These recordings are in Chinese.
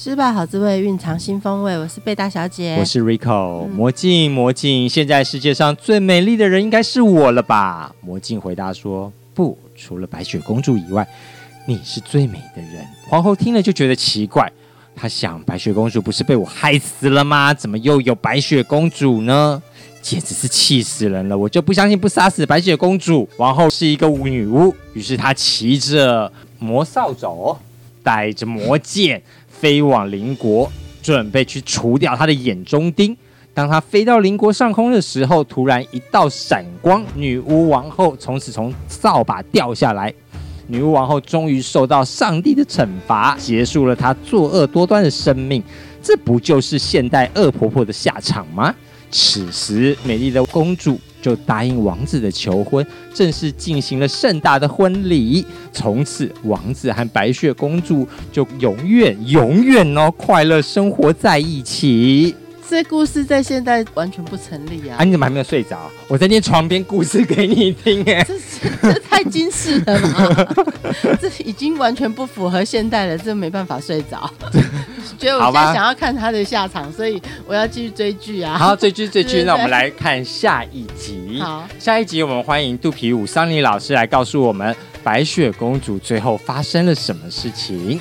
失败好滋味，蕴藏新风味。我是贝大小姐，我是 Rico。魔镜，魔镜，现在世界上最美丽的人应该是我了吧？魔镜回答说：“不，除了白雪公主以外，你是最美的人。”皇后听了就觉得奇怪，她想：白雪公主不是被我害死了吗？怎么又有白雪公主呢？简直是气死人了！我就不相信不杀死白雪公主。王后是一个女巫，于是她骑着魔扫帚，带着魔剑。飞往邻国，准备去除掉他的眼中钉。当他飞到邻国上空的时候，突然一道闪光，女巫王后从此从扫把掉下来。女巫王后终于受到上帝的惩罚，结束了她作恶多端的生命。这不就是现代恶婆婆的下场吗？此时，美丽的公主就答应王子的求婚，正式进行了盛大的婚礼。从此，王子和白雪公主就永远、永远哦，快乐生活在一起。这故事在现代完全不成立啊！啊，你怎么还没有睡着？我在念床边故事给你听，哎，这这太惊世了嘛！这已经完全不符合现代了，这没办法睡着。觉得我现在想要看他的下场，所以我要继续追剧啊！好，追剧追剧，那我们来看下一集。好，下一集我们欢迎肚皮舞桑尼老师来告诉我们白雪公主最后发生了什么事情。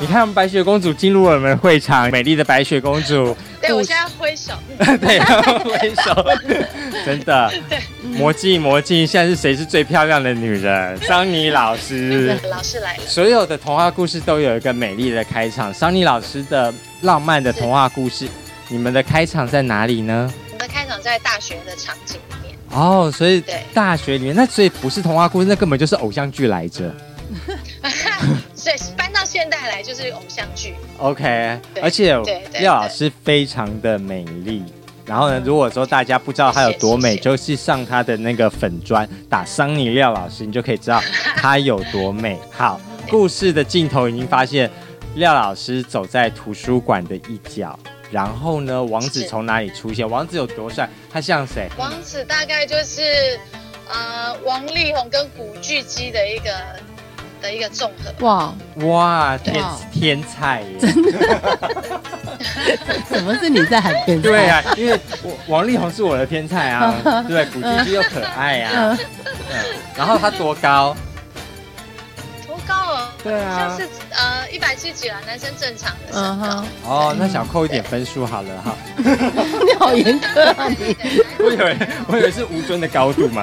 你看，我们白雪公主进入了我们会场，美丽的白雪公主。对，我现在挥手。对，挥手。真的。对。魔镜，魔镜，现在是谁是最漂亮的女人？桑尼老师。老师来了。所有的童话故事都有一个美丽的开场。桑尼老师的浪漫的童话故事，你们的开场在哪里呢？我们的开场在大学的场景里面。哦，所以大学里面，那所以不是童话故事，那根本就是偶像剧来着。所以搬到现代来就是偶像剧。OK，而且廖老师非常的美丽。然后呢，如果说大家不知道她有多美，就是上她的那个粉砖打桑尼廖老师，你就可以知道她有多美。好，故事的镜头已经发现廖老师走在图书馆的一角。然后呢，王子从哪里出现？王子有多帅？他像谁？王子大概就是呃王力宏跟古巨基的一个。的一个综合哇哇天天才耶！真的？怎么是你在喊天才？对啊，因为我王力宏是我的天才啊，对，古巨基又可爱啊，嗯，然后他多高？多高啊？对啊，像是呃一百七几啊，男生正常的身高。哦，那想扣一点分数好了哈。你好严格啊你！我以为我以为是吴尊的高度嘛。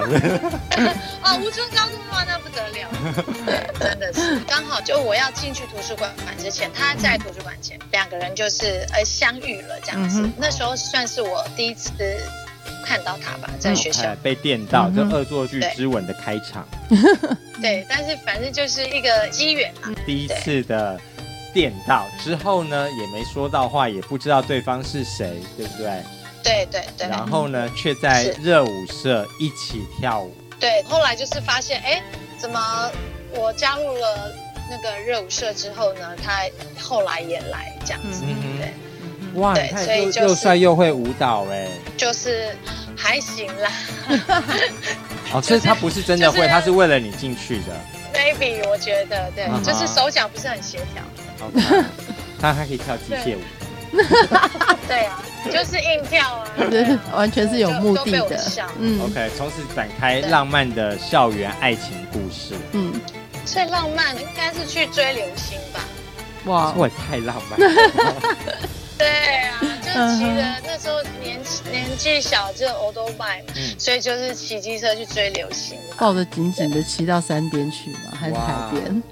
哦，吴尊高度的话那不得了，真的是刚好就我要进去图书馆之前，他在图书馆前，两个人就是呃相遇了这样子。那时候算是我第一次看到他吧，在学校被电到，就恶作剧之吻的开场。对，但是反正就是一个机缘嘛。第一次的电到之后呢，也没说到话，也不知道对方是谁，对不对？对对对。然后呢，却在热舞社一起跳舞。对，后来就是发现，哎，怎么我加入了那个热舞社之后呢，他后来也来这样子，对。哇，对所以就又帅又会舞蹈，哎，就是还行啦。哦，所以他不是真的会，他是为了你进去的。Maybe 我觉得对，就是手脚不是很协调。OK，他还可以跳机械舞。对啊，就是硬跳啊，完全是有目的的。嗯，OK，从此展开浪漫的校园爱情故事。嗯，最浪漫的应该是去追流星吧？哇，这也太浪漫了。对啊，就是骑着那时候年年纪小就欧都拜嘛，所以就是骑机车去追流星，抱着紧紧的骑到山边去嘛，还是海边？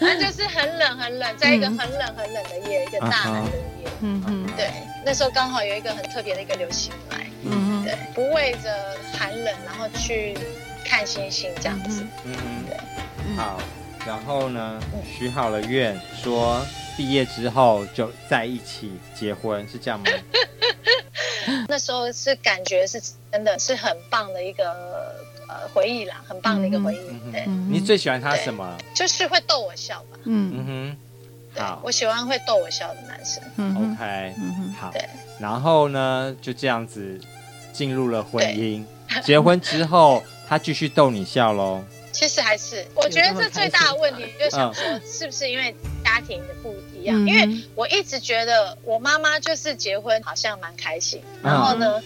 反正就是很冷很冷，在一个很冷很冷的夜，一个大寒的夜。嗯嗯，对，那时候刚好有一个很特别的一个流星来，嗯对，不畏着寒冷，然后去看星星这样子。嗯嗯，对，好，然后呢，许好了愿说。毕业之后就在一起结婚，是这样吗？那时候是感觉是真的是很棒的一个呃回忆啦，很棒的一个回忆。嗯、对、嗯，你最喜欢他什么？就是会逗我笑吧。嗯嗯哼，好，我喜欢会逗我笑的男生。嗯、OK，嗯哼，好。对，然后呢，就这样子进入了婚姻。结婚之后，他继续逗你笑喽。其实还是，我觉得这最大的问题，就想说，是不是因为家庭的不一样？嗯、因为我一直觉得我妈妈就是结婚好像蛮开心，嗯、然后呢，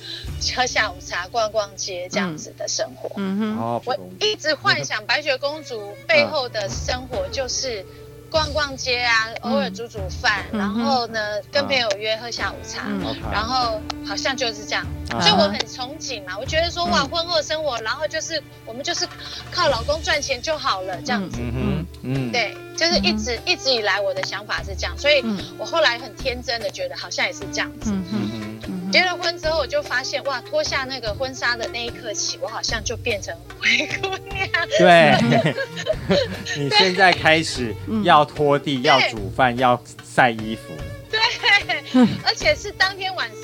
喝下午茶、逛逛街这样子的生活。嗯。哼，我一直幻想白雪公主背后的生活就是。逛逛街啊，偶尔煮煮饭，嗯，然后呢，嗯，跟朋友约喝下午茶，嗯，然后好像就是这样，嗯，所以我很憧憬嘛，我觉得说哇，婚后生活，然后就是我们就是靠老公赚钱就好了，这样子，嗯嗯，对，就是一直，嗯，一直以来我的想法是这样，所以我后来很天真的觉得好像也是这样子。嗯嗯结了婚之后，我就发现哇，脱下那个婚纱的那一刻起，我好像就变成灰姑娘。对，你现在开始要拖地、要煮饭、要晒衣服。对，而且是当天晚上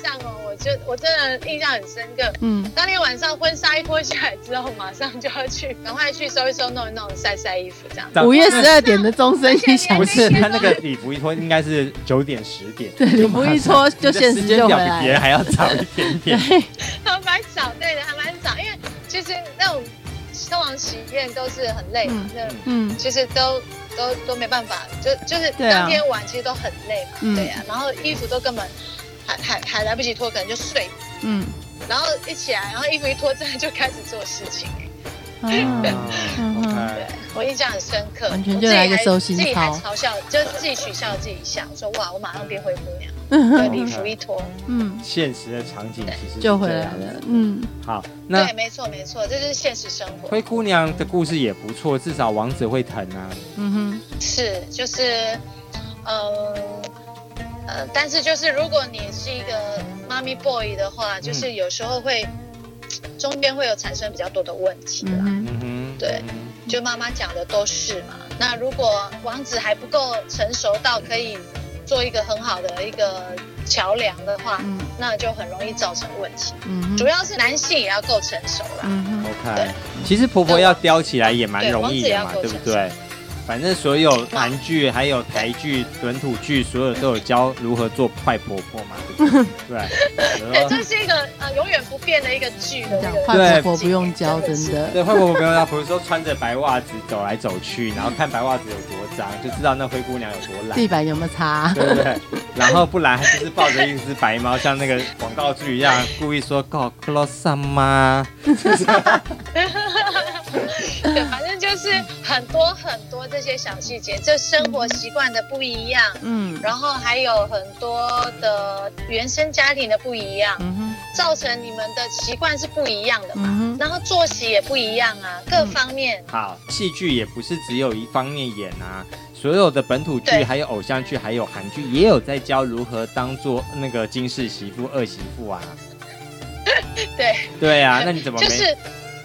哦。就我真的印象很深刻，嗯，当天晚上婚纱一脱下来之后，马上就要去，赶快去收一收、弄一弄、晒晒衣服，这样。五月十二点的钟声一响，不是他那个礼服一脱，应该是九点十点。对，礼服一脱就现实就回来。比别人还要早一点点。还蛮早，对的，还蛮早，因为其实那种通常喜宴都是很累嘛，嗯，嗯，其实都都都没办法，就就是当天晚其实都很累嘛，对呀、啊，然后衣服都根本。还还还来不及脱，可能就睡。嗯，然后一起来，然后衣服一脱，真的就开始做事情。嗯，对，我印象很深刻。完全就来个收心操。自己还嘲笑，就自己取笑自己一下，说哇，我马上变灰姑娘。对，礼服一脱，嗯，现实的场景其实就回来了。嗯，好，那对，没错没错，这就是现实生活。灰姑娘的故事也不错，至少王子会疼啊。嗯哼，是，就是，嗯。呃，但是就是如果你是一个妈咪 boy 的话，嗯，就是有时候会中间会有产生比较多的问题啦。对，就妈妈讲的都是嘛。那如果王子还不够成熟到可以做一个很好的一个桥梁的话，嗯，那就很容易造成问题。嗯，主要是男性也要够成熟啦。嗯 OK，对，其实婆婆要叼起来也蛮容易的嘛，对，对不对？反正所有韩剧还有台剧、本土剧，所有都有教如何做坏婆婆嘛，对不对？对，这是一个呃永远不变的一个剧的。坏婆婆不用教，真的。对，坏婆婆不用教，比如说穿着白袜子走来走去，然后看白袜子有多脏，就知道那灰姑娘有多懒。地板有没有擦？对不对？然后不然就是抱着一只白猫，像那个广告剧一样，故意说 “Go close 吗？” 对，反正就是很多很多这些小细节，这生活习惯的不一样，嗯，然后还有很多的原生家庭的不一样，嗯哼，造成你们的习惯是不一样的嘛，嗯，然后作息也不一样啊，各方面。嗯、好，戏剧也不是只有一方面演啊，所有的本土剧，还有偶像剧，还有韩剧，也有在教如何当做那个金氏媳妇、二媳妇啊。对。对啊，那你怎么没？就是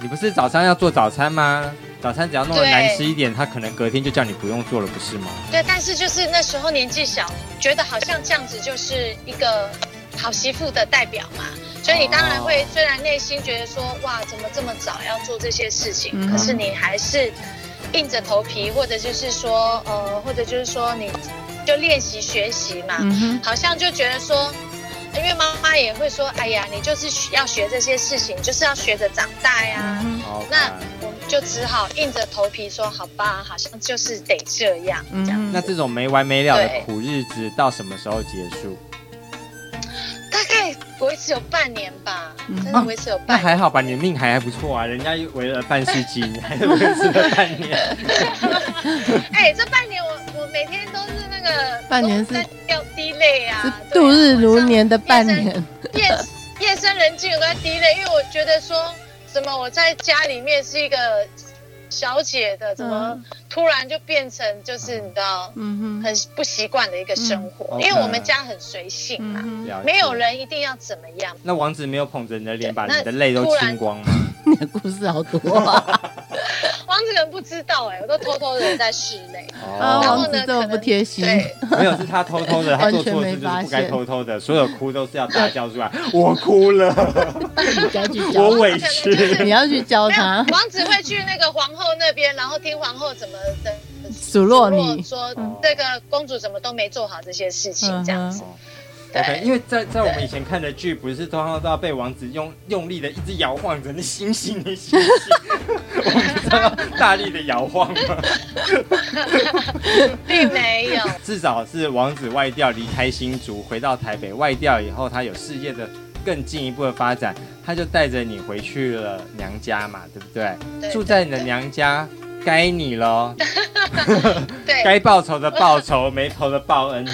你不是早上要做早餐吗？早餐只要弄得难吃一点，他可能隔天就叫你不用做了，不是吗？对，但是就是那时候年纪小，觉得好像这样子就是一个好媳妇的代表嘛，所以你当然会，虽然内心觉得说哇，怎么这么早要做这些事情，嗯、可是你还是硬着头皮，或者就是说呃，或者就是说你就练习学习嘛、嗯，好像就觉得说。因为妈妈也会说：“哎呀，你就是要学这些事情，就是要学着长大呀。嗯”那我们就只好硬着头皮说：“好吧，好像就是得这样。嗯”这样。那这种没完没了的苦日子到什么时候结束？大概维持有半年吧，嗯、真的维持有半年。那还好吧，你的命还还不错啊，人家围了半世纪，你还是维持了半年。哎，这半年我我每天都是那个半年是掉滴泪啊，是度日如年的半年。夜夜深人静我都在滴泪，因为我觉得说什么我在家里面是一个。小姐的怎么突然就变成就是你知道，嗯，很不习惯的一个生活，因为我们家很随性嘛，没有人一定要怎么样。那王子没有捧着你的脸，把你的泪都清光吗？你的故事好多啊！不知道哎、欸，我都偷偷的在室内。哦，然后呢，这么不贴心。对，没有，是他偷偷的，他做错事就是不该偷偷的，所有哭都是要大叫出来。我哭了，我委屈，你要去教他。王子会去那个皇后那边，然后听皇后怎么的数落你，说这个公主怎么都没做好这些事情，这样子。OK，因为在在我们以前看的剧，不是通常都要被王子用用力的一直摇晃着那星星的星星，我们都要大力的摇晃吗？并没有，至少是王子外调离开新竹，回到台北外调以后，他有事业的更进一步的发展，他就带着你回去了娘家嘛，对不对？对住在你的娘家，该你喽。对，该报仇的报仇，没头的报恩。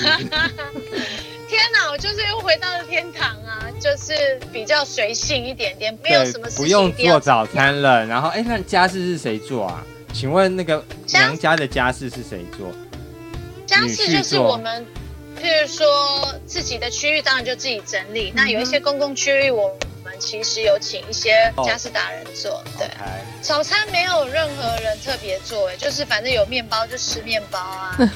天哪，我就是又回到了天堂啊！就是比较随性一点点，没有什么事情。不用做早餐了。然后，哎，那家事是谁做啊？请问那个娘家的家事是谁做？家事就是我们，譬如说自己的区域，当然就自己整理。嗯、那有一些公共区域，我们其实有请一些家事达人做。哦、对.早餐没有任何人特别做，哎，就是反正有面包就吃面包啊。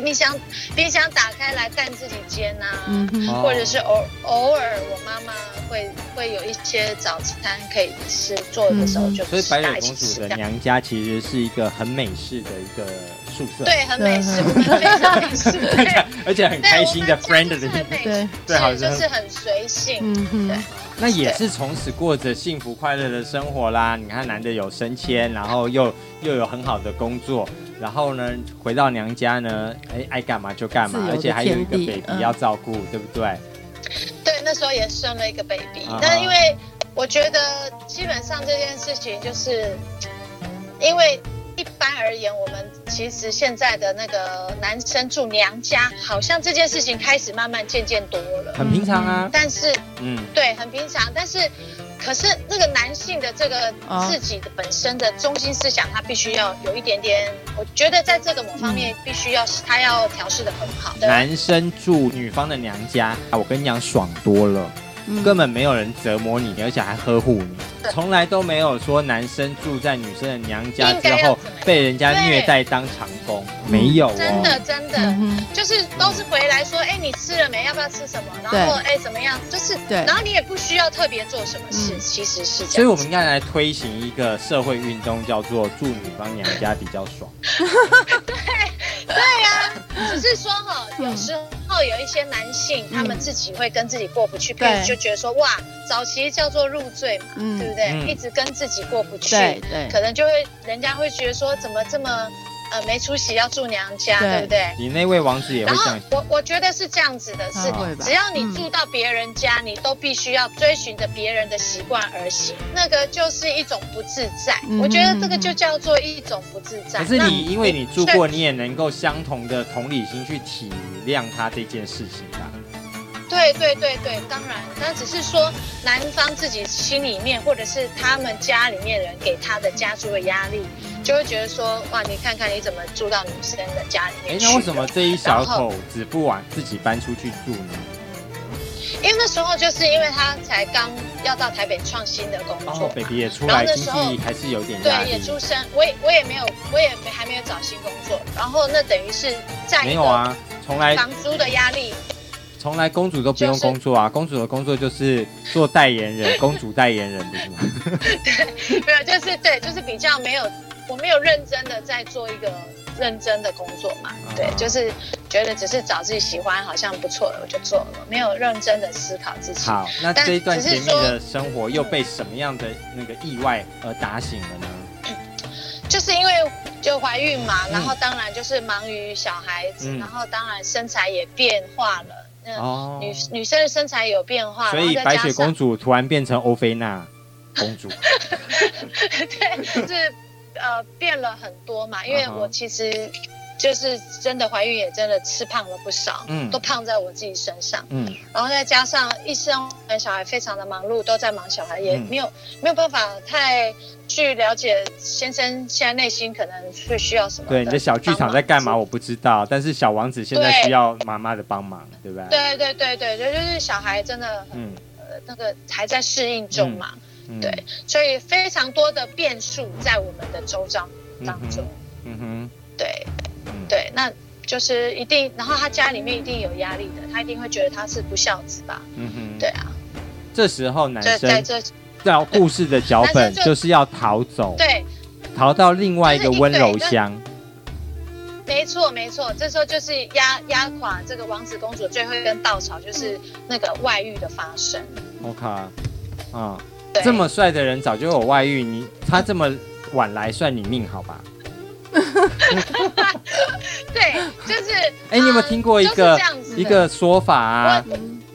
冰箱冰箱打开来蛋自己煎啊，嗯、或者是偶偶尔我妈妈会会有一些早餐可以吃，做的时候就、嗯、所以白雪公主的娘家其实是一个很美式的一个宿舍，对，很美式，非常美式，而且很开心的 friend 的对对，对，好就是很随性，嗯对。那也是从此过着幸福快乐的生活啦。你看，男的有升迁，然后又又有很好的工作。然后呢，回到娘家呢，哎，爱干嘛就干嘛，而且还有一个 baby 要照顾，嗯、对不对？对，那时候也生了一个 baby，啊、但因为我觉得基本上这件事情就是，因为一般而言，我们其实现在的那个男生住娘家，好像这件事情开始慢慢渐渐多了，很平常啊。但是，嗯，对，很平常，但是。可是那个男性的这个自己的本身的中心思想，他必须要有一点点，我觉得在这个某方面必须要他要调试的很好。男生住女方的娘家，我跟你讲爽多了。根本没有人折磨你，而且还呵护你，从来都没有说男生住在女生的娘家之后被人家虐待当长工，没有、哦，真的真的，就是都是回来说，哎，你吃了没？要不要吃什么？然后哎，怎么样？就是对，然后你也不需要特别做什么事，嗯、其实是这样。所以我们应该来推行一个社会运动，叫做住女方娘家比较爽。对对呀、啊，只是说哈，有时候。后有一些男性，他们自己会跟自己过不去，嗯、就觉得说哇，早期叫做入赘嘛，嗯、对不对？嗯、一直跟自己过不去，对对，可能就会人家会觉得说，怎么这么。呃，没出息要住娘家，对，对不对？你那位王子也会这样。我我觉得是这样子的，是只要你住到别人家，嗯、你都必须要追寻着别人的习惯而行，那个就是一种不自在。嗯、我觉得这个就叫做一种不自在。可是你因为你住过，你也能够相同的同理心去体谅他这件事情吧？对对对对，当然，但只是说男方自己心里面，或者是他们家里面人给他的家族的压力。就会觉得说，哇，你看看你怎么住到女生的家里面去？那为什么这一小口子不往自己搬出去住呢？因为那时候就是因为他才刚要到台北创新的工作，baby 也出来，经济还是有点对，也出生，我也我也没有，我也没还没有找新工作，然后那等于是在没有啊，从来房租的压力，从来公主都不用工作啊，公主的工作就是做代言人，公主代言人不是吗？对，没有，就是对，就是比较没有。我没有认真的在做一个认真的工作嘛，对，啊、就是觉得只是找自己喜欢，好像不错的我就做了，没有认真的思考自己。好，那这一段甜蜜的生活又被什么样的那个意外而打醒了呢？嗯、就是因为就怀孕嘛，嗯、然后当然就是忙于小孩子，嗯、然后当然身材也变化了，女女生的身材有变化，所以白雪公主突然变成欧菲娜 公主。对，就是。呃，变了很多嘛，因为我其实就是真的怀孕，也真的吃胖了不少，嗯，都胖在我自己身上，嗯，然后再加上一生完小孩非常的忙碌，都在忙小孩，也没有、嗯、没有办法太去了解先生现在内心可能会需要什么。对，你的小剧场在干嘛？我不知道，但是小王子现在需要妈妈的帮忙，对，对不对？对对对对对，就是小孩真的很，嗯，呃，那个还在适应中嘛。嗯对，所以非常多的变数在我们的周遭当中。嗯哼，对，对，那就是一定，然后他家里面一定有压力的，他一定会觉得他是不孝子吧？嗯哼，对啊。这时候男生在这在故事的脚本就是要逃走，对，逃到另外一个温柔乡。没错，没错，这时候就是压压垮这个王子公主最后一根稻草，就是那个外遇的发生。OK，啊，这么帅的人早就有外遇，你他这么晚来，算你命好吧？对，就是。哎，你有没有听过一个一个说法啊？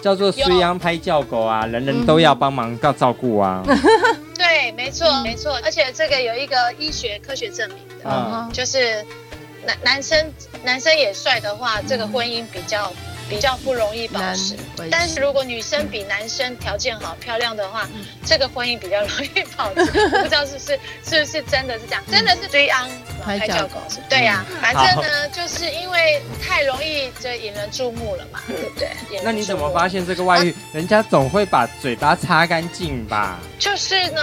叫做“虽阳拍叫狗”啊，人人都要帮忙告照顾啊。对，没错，没错，而且这个有一个医学科学证明的，就是。男男生男生也帅的话，这个婚姻比较比较不容易保持。但是如果女生比男生条件好、漂亮的话，这个婚姻比较容易保持。我不知道是不是是不是真的是这样？真的是追安拍叫狗是？对呀，反正呢，就是因为太容易就引人注目了嘛，对不对？那你怎么发现这个外遇？人家总会把嘴巴擦干净吧？就是呢。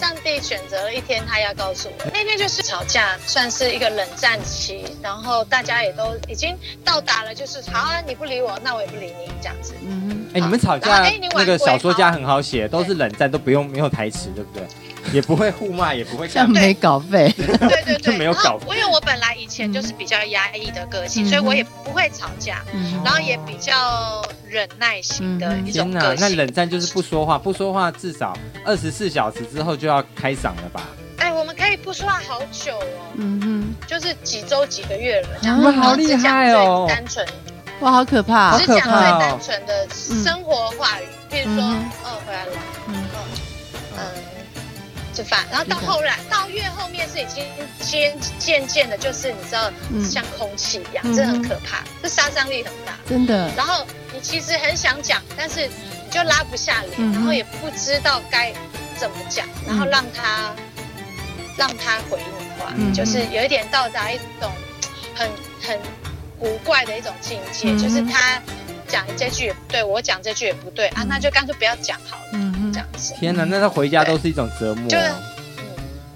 上帝选择了一天，他要告诉我，那天就是吵架，算是一个冷战期，然后大家也都已经到达了，就是好啊，你不理我，那我也不理你，这样子。嗯，哎，你们吵架，那个小说家很好写，都是冷战，都不用没有台词，对不对？也不会互骂，也不会像没稿费，对对对，没有稿费。因为我本来以前就是比较压抑的个性，所以我也不会吵架，然后也比较忍耐型的一种个性。那冷战就是不说话，不说话至少二十四小时之后就要开嗓了吧？哎，我们可以不说话好久哦，嗯哼，就是几周几个月了。你们好厉害哦，单纯，哇，好可怕，只讲最单纯的生活话语，譬如说，哦，回来了，嗯。嗯。吃饭，然后到后来到越后面是已经渐渐渐的，就是你知道，像空气一样，这很可怕，这杀伤力很大，真的。然后你其实很想讲，但是你就拉不下脸，然后也不知道该怎么讲，然后让他让他回你话，就是有一点到达一种很很古怪的一种境界，就是他讲这句也不对，我讲这句也不对啊，那就干脆不要讲好了。嗯、这样子。天哪，那他回家都是一种折磨，就是，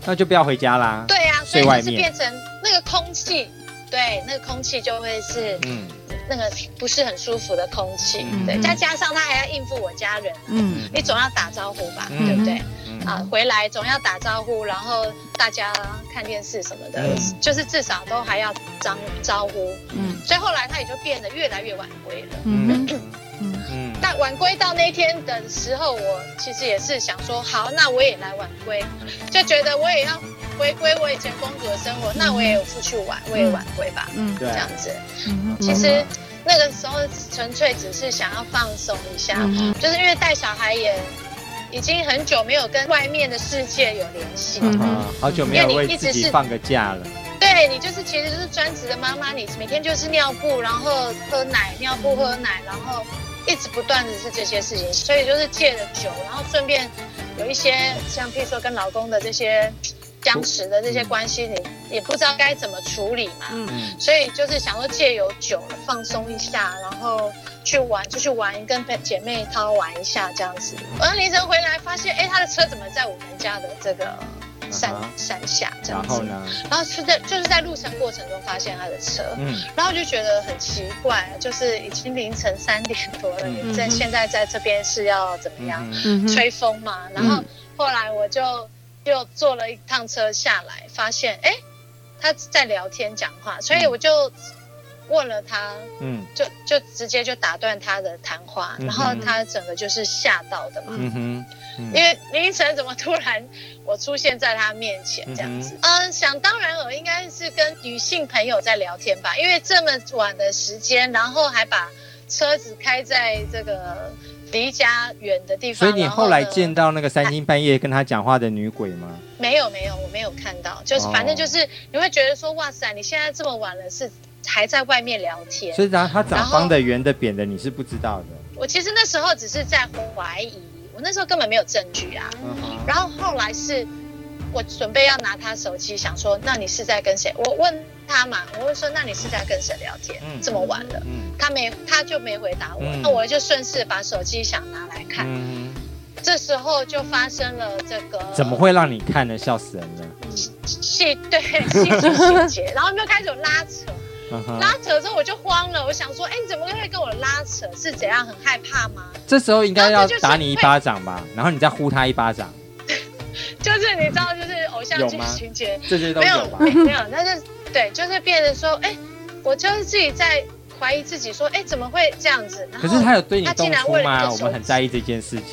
那就不要回家啦。对呀，所以就是变成那个空气，对，那个空气就会是，嗯，那个不是很舒服的空气，对，再加上他还要应付我家人，嗯，你总要打招呼吧，对不对？啊，回来总要打招呼，然后大家看电视什么的，就是至少都还要张招呼，嗯，所以后来他也就变得越来越晚归了，嗯。但晚归到那天的时候，我其实也是想说，好，那我也来晚归，就觉得我也要回归我以前公主的生活，那我也有出去玩，我也晚归吧，嗯，这样子。其实那个时候纯粹只是想要放松一下，就是因为带小孩也已经很久没有跟外面的世界有联系，好久没有为自己放个假了。对，你就是其实就是专职的妈妈，你每天就是尿布，然后喝奶，尿布喝奶，然后。一直不断的是这些事情，所以就是戒了酒，然后顺便有一些像譬如说跟老公的这些僵持的这些关系，你也不知道该怎么处理嘛。嗯，所以就是想说借由酒放松一下，然后去玩，就去玩，跟姐妹淘玩一下这样子。然后凌晨回来发现，哎，他的车怎么在我们家的这个？山山下这样子，然后呢？然后是在就是在路程过程中发现他的车，嗯，然后就觉得很奇怪，就是已经凌晨三点多了，你在现在在这边是要怎么样？吹风嘛。然后后来我就又坐了一趟车下来，发现哎，他在聊天讲话，所以我就问了他，嗯，就就直接就打断他的谈话，然后他整个就是吓到的嘛，嗯哼。因为凌晨怎么突然我出现在他面前这样子？嗯，想当然尔，应该是跟女性朋友在聊天吧。因为这么晚的时间，然后还把车子开在这个离家远的地方。所以你后来见到那个三更半夜跟他讲话的女鬼吗？没有，没有，我没有看到。就是反正就是你会觉得说，哇塞，你现在这么晚了，是还在外面聊天。所以然后他长方的、圆的、扁的，你是不知道的。我其实那时候只是在怀疑。我那时候根本没有证据啊，然后后来是，我准备要拿他手机，想说，那你是在跟谁？我问他嘛，我会说，那你是在跟谁聊天？这么晚了，嗯他没，他就没回答我，那我就顺势把手机想拿来看，这时候就发生了这个，怎么会让你看呢？笑死人了！戏对戏剧情节，然后又开始有拉扯。嗯、拉扯之后我就慌了，我想说，哎，你怎么会跟我拉扯？是怎样？很害怕吗？这时候应该要打你一巴掌吧，然后你再呼他一巴掌。就是你知道，就是偶像剧情节，这些都有吧？没有，没有，但是对，就是变得说，哎，我就是自己在怀疑自己，说，哎，怎么会这样子？可是他有对你动粗吗？我们很在意这件事情。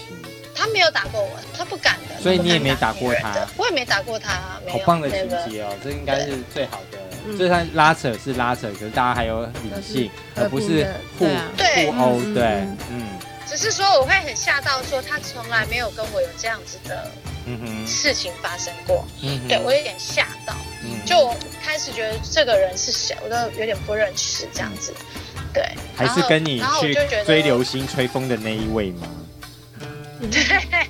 他没有打过我，他不敢的。所以你也没打过他，我也没打过他。好棒的情节哦，这应该是最好的。就算拉扯是拉扯，可是大家还有理性，而不是互互殴。对，嗯。只是说我会很吓到，说他从来没有跟我有这样子的事情发生过。嗯，对我有点吓到。嗯，就我开始觉得这个人是谁，我都有点不认识这样子。对，还是跟你去追流星吹风的那一位吗？对，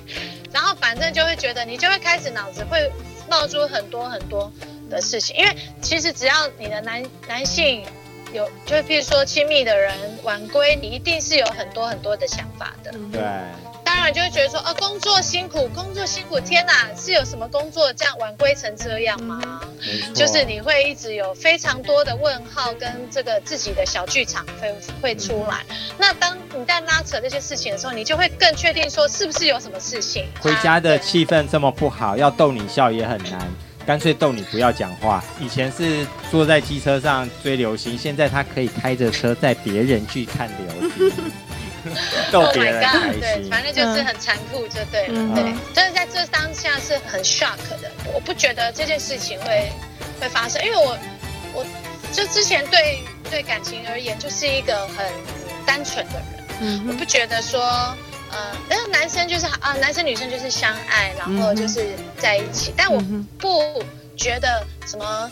然后反正就会觉得你就会开始脑子会冒出很多很多的事情，因为其实只要你的男男性有，就譬如说亲密的人晚归，你一定是有很多很多的想法的。对。就会觉得说，啊，工作辛苦，工作辛苦，天哪，是有什么工作这样晚归成这样吗？就是你会一直有非常多的问号跟这个自己的小剧场会会出来。嗯、那当你在拉扯这些事情的时候，你就会更确定说，是不是有什么事情？回家的气氛这么不好，要逗你笑也很难，干脆逗你不要讲话。以前是坐在机车上追流星，现在他可以开着车载别人去看流星。逗别人。开心，oh、对，反正就是很残酷，就对了，嗯、对，就是在这当下是很 shock 的。我不觉得这件事情会会发生，因为我我就之前对对感情而言就是一个很单纯的人，嗯，我不觉得说，呃，但是男生就是啊、呃，男生女生就是相爱，然后就是在一起，嗯、但我不觉得什么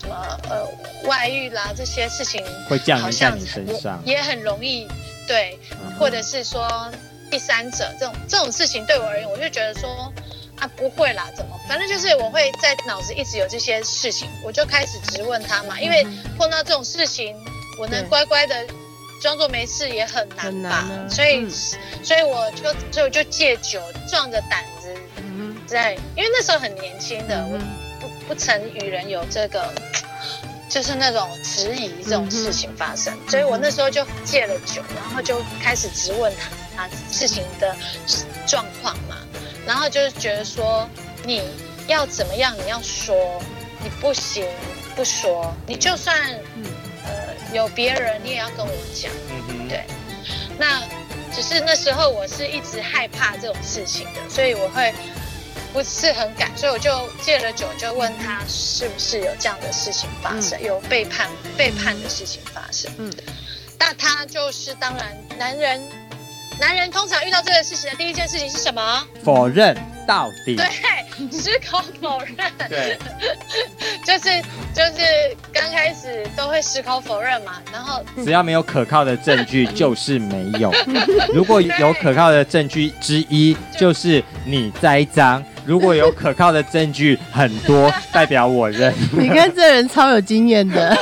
什么呃外遇啦这些事情会降临在你身上，也很容易。对，或者是说第三者这种这种事情对我而言，我就觉得说啊不会啦，怎么反正就是我会在脑子一直有这些事情，我就开始质问他嘛，因为碰到这种事情，我能乖乖的装作没事也很难吧，所以、嗯、所以我就所以我就借酒壮着胆子在，因为那时候很年轻的，我不不曾与人有这个。就是那种质疑这种事情发生，嗯、所以我那时候就戒了酒，然后就开始质问他他事情的状况嘛，然后就是觉得说你要怎么样，你要说，你不行不说，你就算、嗯、呃有别人，你也要跟我讲，嗯对，那只是那时候我是一直害怕这种事情的，所以我会。不是很敢，所以我就戒了酒，就问他是不是有这样的事情发生，嗯、有背叛背叛的事情发生。嗯，那他就是当然，男人男人通常遇到这个事情的第一件事情是什么？否认到底。对，矢口否认。对，就是就是刚开始都会矢口否认嘛，然后只要没有可靠的证据，就是没有。如果有可靠的证据之一，就是你栽赃。如果有可靠的证据很多，代表我认。你看这人超有经验的，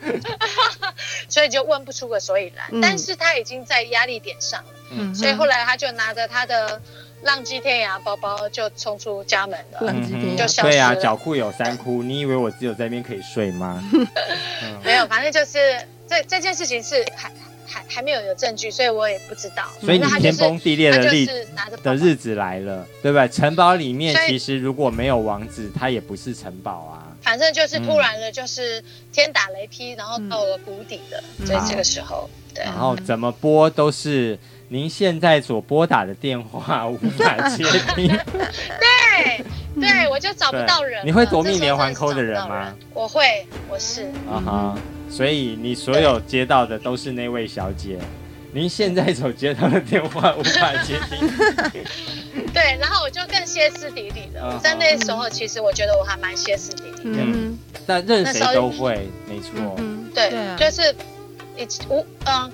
所以就问不出个所以然。嗯、但是他已经在压力点上了，嗯、所以后来他就拿着他的浪迹天涯包包就冲出家门了，浪迹天涯就消失了。对啊，脚裤有三窟，你以为我只有在那边可以睡吗？嗯、没有，反正就是这这件事情是还。还还没有有证据，所以我也不知道。所以你天崩地裂的日的日子来了，对不对？城堡里面其实如果没有王子，它也不是城堡啊。反正就是突然的，就是天打雷劈，然后到了谷底的，所以这个时候，对。然后怎么拨都是您现在所拨打的电话无法接听。对对，我就找不到人。你会夺命连环扣的人吗？我会，我是。啊哈。所以你所有接到的都是那位小姐，您现在所接到的电话无法接听。对，然后我就更歇斯底里了。在那时候，其实我觉得我还蛮歇斯底里的。嗯，但任谁都会，没错。对，就是以无嗯。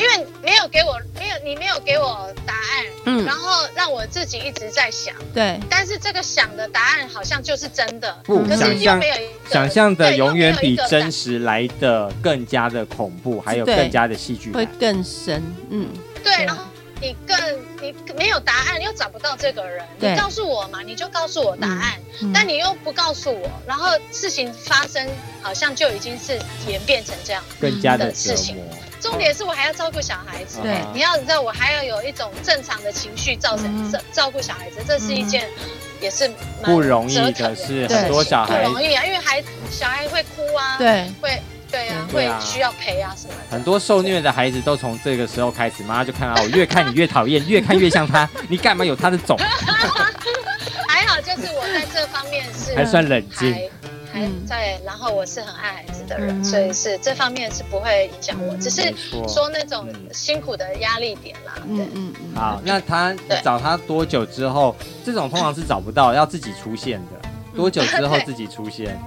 因为没有给我没有你没有给我答案，嗯，然后让我自己一直在想，对，但是这个想的答案好像就是真的，不，想象想象的永远比真实来的更加的恐怖，还有更加的戏剧会更深，嗯，对，然后你更你没有答案，又找不到这个人，你告诉我嘛，你就告诉我答案，但你又不告诉我，然后事情发生好像就已经是演变成这样更加的事情。重点是我还要照顾小孩子，对，你要你知道我还要有一种正常的情绪造成照照顾小孩子，这是一件也是不容易的事，很多小孩。不容易啊，因为孩小孩会哭啊，对，会。对呀、啊，会需要陪啊什么的。很多受虐的孩子都从这个时候开始，妈妈就看到我 越看你越讨厌，越看越像他，你干嘛有他的种？还好，就是我在这方面是还算冷静，还在，然后我是很爱孩子的人，所以是这方面是不会影响我，只是说那种辛苦的压力点啦。对，嗯嗯。好，那他找他多久之后？这种通常是找不到，要自己出现的。多久之后自己出现？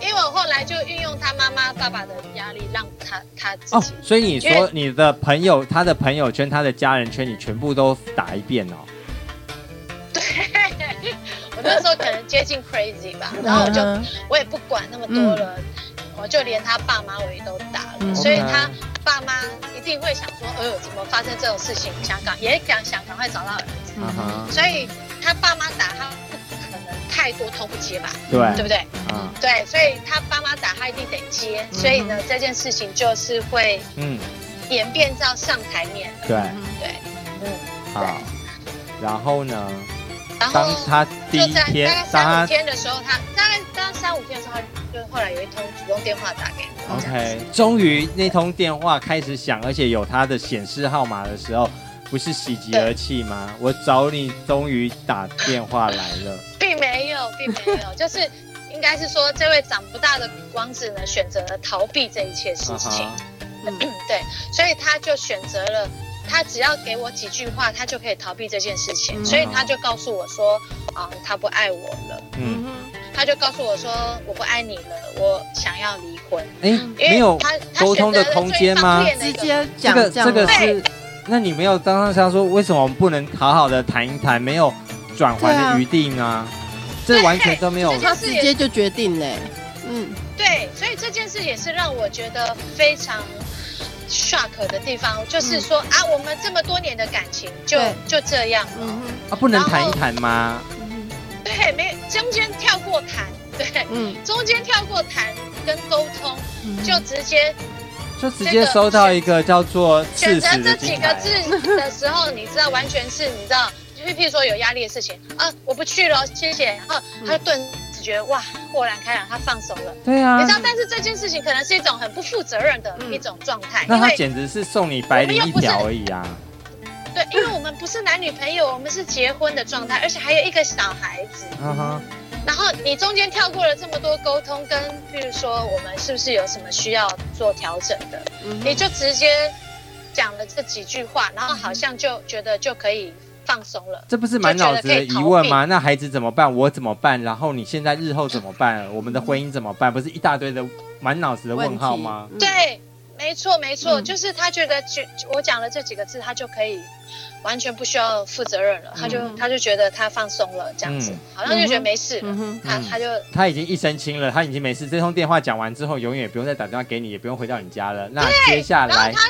因为我后来就运用他妈妈、爸爸的压力，让他他自己。哦，所以你说你的朋友、他的朋友圈、他的家人圈，你全部都打一遍哦。对，我那时候可能接近 crazy 吧，然后我就我也不管那么多了，我就连他爸妈我也都打了，所以他爸妈一定会想说，呃，怎么发生这种事情？香港也想想赶快找到儿子，所以他爸妈打他不可能。太多通不接吧？对，对不对？嗯，对，所以他爸妈打他一定得接，所以呢，这件事情就是会嗯演变到上台面。对对，嗯，好。然后呢？然后他第一天，大概三五天的时候，他大概大概三五天的时候，他就后来有一通主动电话打给我。OK，终于那通电话开始响，而且有他的显示号码的时候，不是喜极而泣吗？我找你，终于打电话来了。并没有，并没有，就是应该是说，这位长不大的王子呢，选择了逃避这一切事情。嗯，对，所以他就选择了，他只要给我几句话，他就可以逃避这件事情。所以他就告诉我说，啊，他不爱我了。嗯，他就告诉我说，我不爱你了，我想要离婚。哎，没有沟通的空间吗？直接讲这个，这个是，那你没有当上想说，为什么我们不能好好的谈一谈，没有转圜的余地呢？这完全都没有，他直接就决定嘞。嗯，对，所以这件事也是让我觉得非常 shock 的地方，就是说啊，我们这么多年的感情就就这样了，啊，不能谈一谈吗？对，没，中间跳过谈，对，嗯，中间跳过谈跟沟通，就直接就直接收到一个叫做选择这几个字的时候，你知道，完全是你知道。譬如说有压力的事情啊，我不去了，谢谢。然后他就顿时觉得哇，豁然开朗，他放手了。对啊，你知道，但是这件事情可能是一种很不负责任的一种状态。那他简直是送你百里一条而已啊！对，因为我们不是男女朋友，我们是结婚的状态，而且还有一个小孩子。嗯哼。然后你中间跳过了这么多沟通，跟譬如说我们是不是有什么需要做调整的，你就直接讲了这几句话，然后好像就觉得就可以。放松了，这不是满脑子的疑问吗？那孩子怎么办？我怎么办？然后你现在日后怎么办？我们的婚姻怎么办？不是一大堆的满脑子的问号吗？对，没错，没错，就是他觉得就我讲了这几个字，他就可以完全不需要负责任了。他就他就觉得他放松了，这样子好像就觉得没事了。他他就他已经一身轻了，他已经没事。这通电话讲完之后，永远也不用再打电话给你，也不用回到你家了。那接下来。他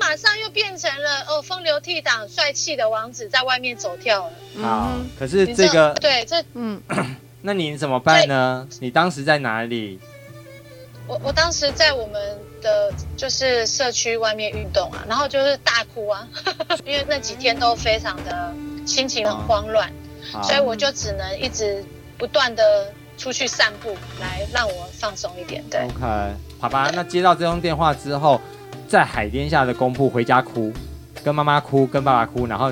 马上又变成了哦，风流倜傥、帅气的王子，在外面走跳了。好，可是这个对这嗯，那你怎么办呢？你当时在哪里？我我当时在我们的就是社区外面运动啊，然后就是大哭啊，因为那几天都非常的心情很慌乱，所以我就只能一直不断的出去散步，来让我放松一点。对，OK，好吧。那接到这通电话之后。在海边下的公铺回家哭，跟妈妈哭，跟爸爸哭，然后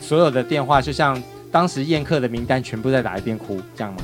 所有的电话就像当时宴客的名单全部在打一遍哭，这样吗？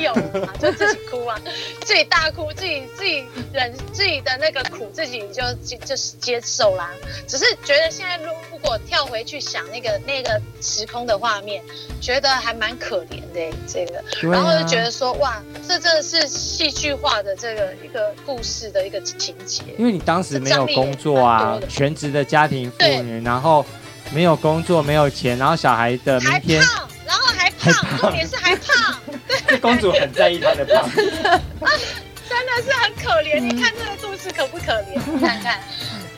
没有啊，就自己哭啊，自己大哭，自己自己忍自己的那个苦，自己就就就是接受啦。只是觉得现在如果跳回去想那个那个时空的画面，觉得还蛮可怜的这个，然后就觉得说哇，这真的是戏剧化的这个一个故事的一个情节。因为你当时没有工作啊，全职的家庭妇女，然后没有工作，没有钱，然后小孩的明天。然后还胖，重点是还胖。对，公主很在意她的胖。真的是很可怜。你看这个故事可不可怜？你看看，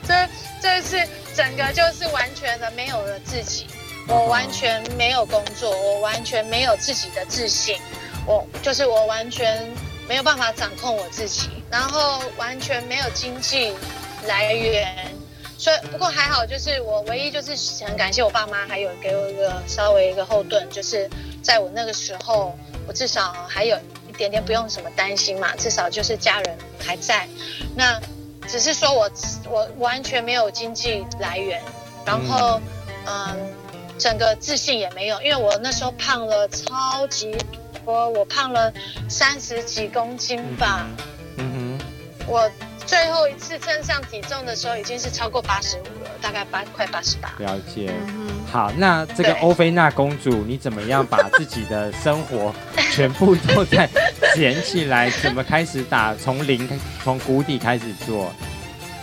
这这是整个就是完全的没有了自己，我完全没有工作，我完全没有自己的自信，我就是我完全没有办法掌控我自己，然后完全没有经济来源，所以不过还好，就是我唯一就是很感谢我爸妈，还有给我一个稍微一个后盾，就是在我那个时候，我至少还有一点点不用什么担心嘛，至少就是家人还在，那。只是说我我完全没有经济来源，然后嗯，嗯，整个自信也没有，因为我那时候胖了超级多，我胖了三十几公斤吧。嗯哼，我最后一次称上体重的时候已经是超过八十五了，大概八快八十八。了解。好，那这个欧菲娜公主，你怎么样把自己的生活全部都在捡起来？怎么开始打？从零从谷底开始做？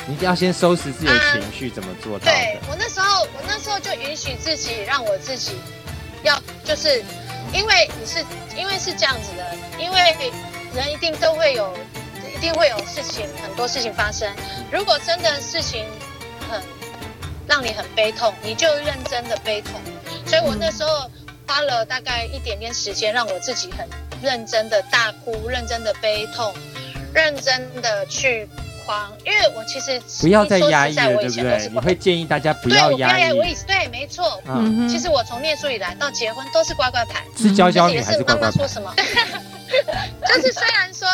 你一定要先收拾自己的情绪，嗯、怎么做到？对，我那时候，我那时候就允许自己，让我自己要，就是因为你是因为是这样子的，因为人一定都会有，一定会有事情，很多事情发生。如果真的事情很。让你很悲痛，你就认真的悲痛。所以我那时候花了大概一点点时间，让我自己很认真的大哭，认真的悲痛，认真的去狂。因为我其实不要再压抑了，对不对？你会建议大家不要压抑。我对，没错。嗯，其实我从念书以来到结婚都是乖乖牌，是娇娇女还是乖乖牌？妈妈说什么？就是虽然说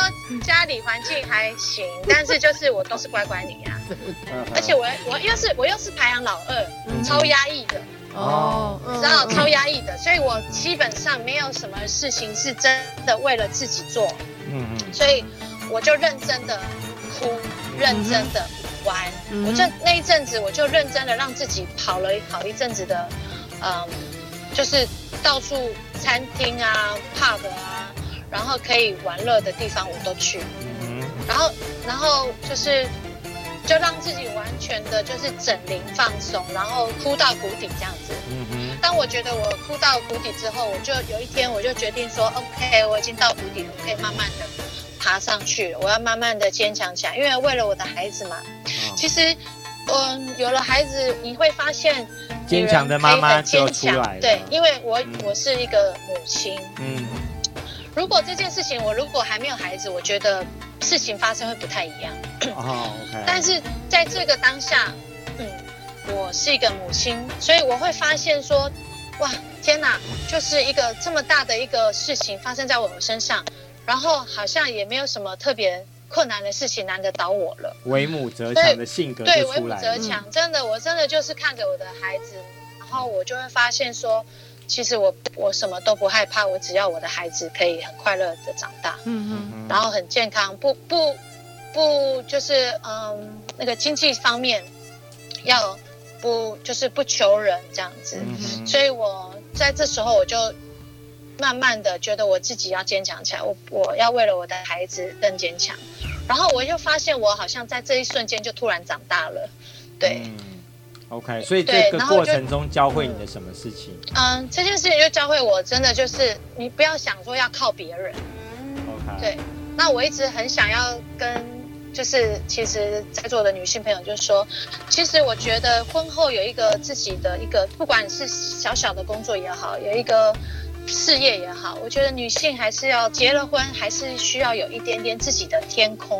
家里环境还行，但是就是我都是乖乖女呀、啊，而且我我又是我又是排行老二，超压抑的哦，你知道超压抑的，所以我基本上没有什么事情是真的为了自己做，嗯嗯，所以我就认真的哭，认真的玩，我就那一阵子我就认真的让自己跑了跑一阵子的，嗯，就是到处餐厅啊，pub 啊。然后可以玩乐的地方我都去，嗯，然后然后就是就让自己完全的就是整灵放松，然后哭到谷底这样子。嗯哼。当我觉得我哭到谷底之后，我就有一天我就决定说，OK，我已经到谷底了，我可以慢慢的爬上去，我要慢慢的坚强起来，因为为了我的孩子嘛。哦，其实，嗯，有了孩子你会发现，坚强的妈妈就出来了。对，因为我我是一个母亲。嗯。如果这件事情我如果还没有孩子，我觉得事情发生会不太一样。哦，OK。但是在这个当下，嗯，我是一个母亲，所以我会发现说，哇，天哪，就是一个这么大的一个事情发生在我们身上，然后好像也没有什么特别困难的事情难得倒我了。为母则强的性格。对，为母则强，真的，我真的就是看着我的孩子，然后我就会发现说。其实我我什么都不害怕，我只要我的孩子可以很快乐的长大，嗯嗯，然后很健康，不不不就是嗯那个经济方面要不就是不求人这样子，嗯，所以我在这时候我就慢慢的觉得我自己要坚强起来，我我要为了我的孩子更坚强，然后我就发现我好像在这一瞬间就突然长大了，对。嗯 OK，所以这个过程中教会你的什么事情？嗯，嗯，这件事情就教会我，真的就是你不要想说要靠别人。OK，对。那我一直很想要跟，就是其实在座的女性朋友就是说，其实我觉得婚后有一个自己的一个，不管是小小的工作也好，有一个事业也好，我觉得女性还是要结了婚，还是需要有一点点自己的天空。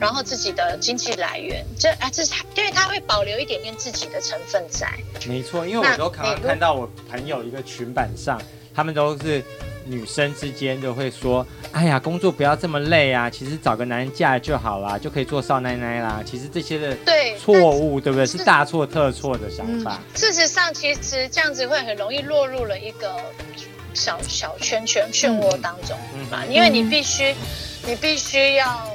然后自己的经济来源，这啊，这是因为他会保留一点点自己的成分在。没错，因为我都常常看到我朋友一个群板上，他们都是女生之间就会说：“哎呀，工作不要这么累啊，其实找个男人嫁就好啦，就可以做少奶奶啦。”其实这些的对错误，对不对？是大错特错的想法。嗯，事实上，其实这样子会很容易落入了一个小小圈圈漩涡当中啊，嗯，因为你必须，你必须要。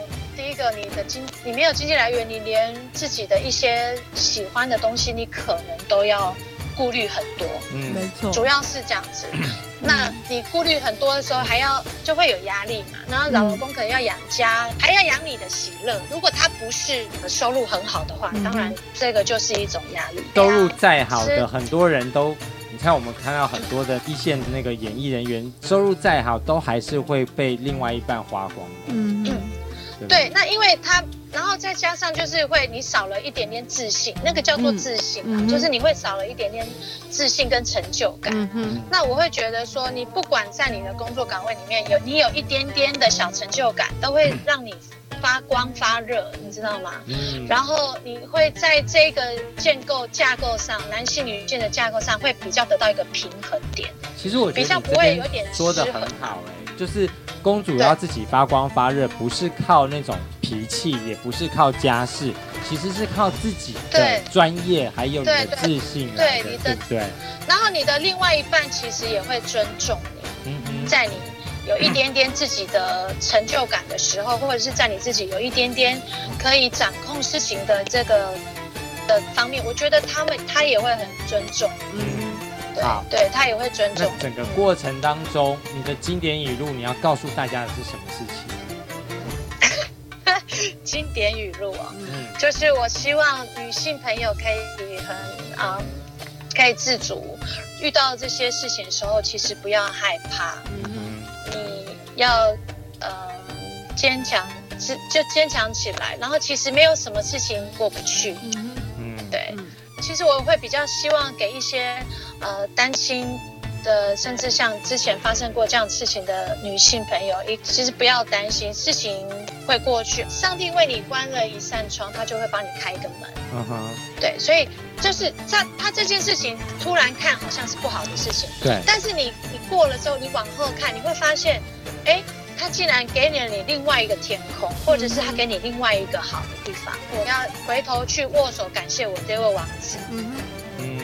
第一个，你的经你没有经济来源，你连自己的一些喜欢的东西，你可能都要顾虑很多。嗯，没错，主要是这样子。嗯、那你顾虑很多的时候，还要就会有压力嘛。然后老公可能要养家，嗯、还要养你的喜乐。如果他不是收入很好的话，嗯、当然这个就是一种压力。收入再好的，很多人都，你看我们看到很多的一线的那个演艺人员，收入再好，都还是会被另外一半花光嗯。嗯。对，那因为他然后再加上就是会你少了一点点自信，那个叫做自信啊，嗯、就是你会少了一点点自信跟成就感。嗯哼。那我会觉得说，你不管在你的工作岗位里面有你有一点点的小成就感，都会让你发光发热，你知道吗？嗯。然后你会在这个建构架构上，男性女性的架构上，会比较得到一个平衡点。其实我觉得比较不会有点说的很好哎、欸，就是。公主要自己发光发热，不是靠那种脾气，也不是靠家世，其实是靠自己的专业，还有你的自信的。对，对，对，对，对。然后你的另外一半其实也会尊重你，嗯嗯，在你有一点点自己的成就感的时候，或者是在你自己有一点点可以掌控事情的这个的方面，我觉得他们他也会很尊重。嗯。好，对他也会尊重。那整个过程当中，嗯、你的经典语录，你要告诉大家的是什么事情？经典语录啊，嗯，就是我希望女性朋友可以很啊、嗯，可以自主，遇到这些事情的时候，其实不要害怕，嗯，你要呃坚强，就就坚强起来，然后其实没有什么事情过不去，嗯，对。嗯其实我会比较希望给一些呃担心的，甚至像之前发生过这样事情的女性朋友，一其实不要担心，事情会过去。上帝为你关了一扇窗，他就会帮你开一个门。嗯哼。对，所以就是他他这件事情突然看好像是不好的事情，对。但是你你过了之后，你往后看，你会发现，哎。他竟然给了你另外一个天空，或者是他给你另外一个好的地方。我要回头去握手感谢我这位王子，嗯，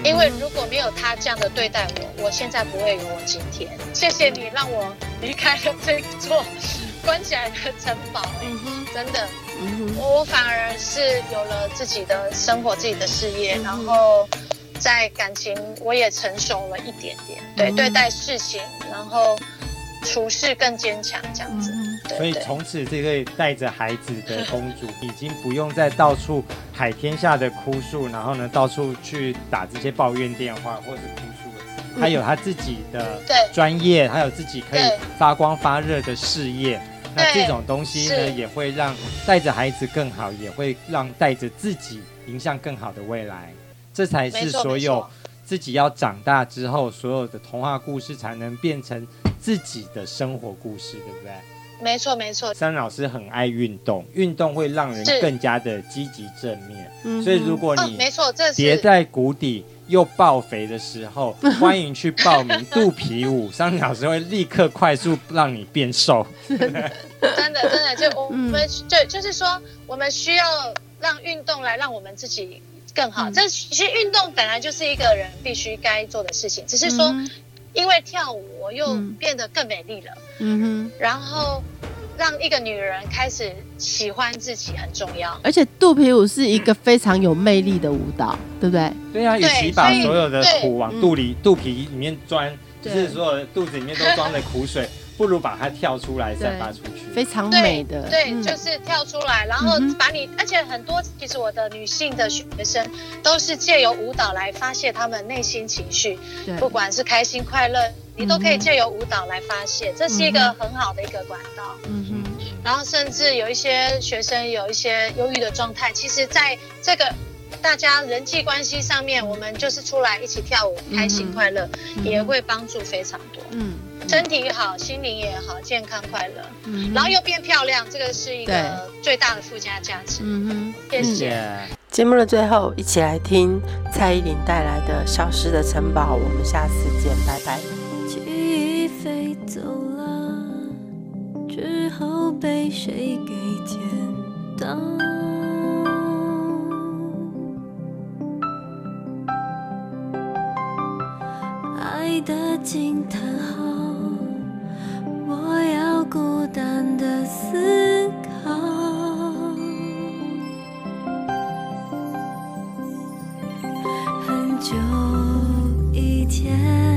因为如果没有他这样的对待我，我现在不会有我今天。谢谢你让我离开了这座关起来的城堡，嗯哼，真的，我反而是有了自己的生活、自己的事业，然后在感情我也成熟了一点点，对，对待事情，然后。处事更坚强，这样子。嗯、对对，所以从此这位带着孩子的 公主，已经不用再到处海天下的哭诉，然后呢，到处去打这些抱怨电话或是哭诉了。她有她自己的专业，还有自己可以发光发热的事业。那这种东西呢，也会让带着孩子更好，也会让带着自己迎向更好的未来。这才是所有自己要长大之后，所有的童话故事才能变成。自己的生活故事，对不对？没错，没错。三老师很爱运动，运动会让人更加的积极正面。嗯，所以如果你没错，这跌在谷底又爆肥的时候，欢迎去报名肚皮舞。三老师会立刻快速让你变瘦。真的，真的，真的，就我们对，就是说，我们需要让运动来让我们自己更好。这其实运动本来就是一个人必须该做的事情，只是说。因为跳舞，我又变得更美丽了。嗯哼，然后让一个女人开始喜欢自己很重要。而且肚皮舞是一个非常有魅力的舞蹈，对不对？对啊，与其把所有的苦往肚里、肚皮里面钻，就是所有的肚子里面都装着苦水。不如把它跳出来，散发出去，非常美的。对，对，就是跳出来，然后把你，而且很多其实我的女性的学生都是借由舞蹈来发泄他们内心情绪，不管是开心快乐，你都可以借由舞蹈来发泄，这是一个很好的一个管道。嗯哼。然后甚至有一些学生有一些忧郁的状态，其实在这个大家人际关系上面，我们就是出来一起跳舞，开心快乐，也会帮助非常多。嗯。身体好，心灵也好，健康快乐，嗯，然后又变漂亮，这个是一个最大的附加价值。嗯哼，谢谢。节目的最后，一起来听蔡依林带来的《消失的城堡》，我们下次见，拜拜。记忆飞走了，之后被谁给捡到？爱的惊叹号。孤单的思考，很久以前。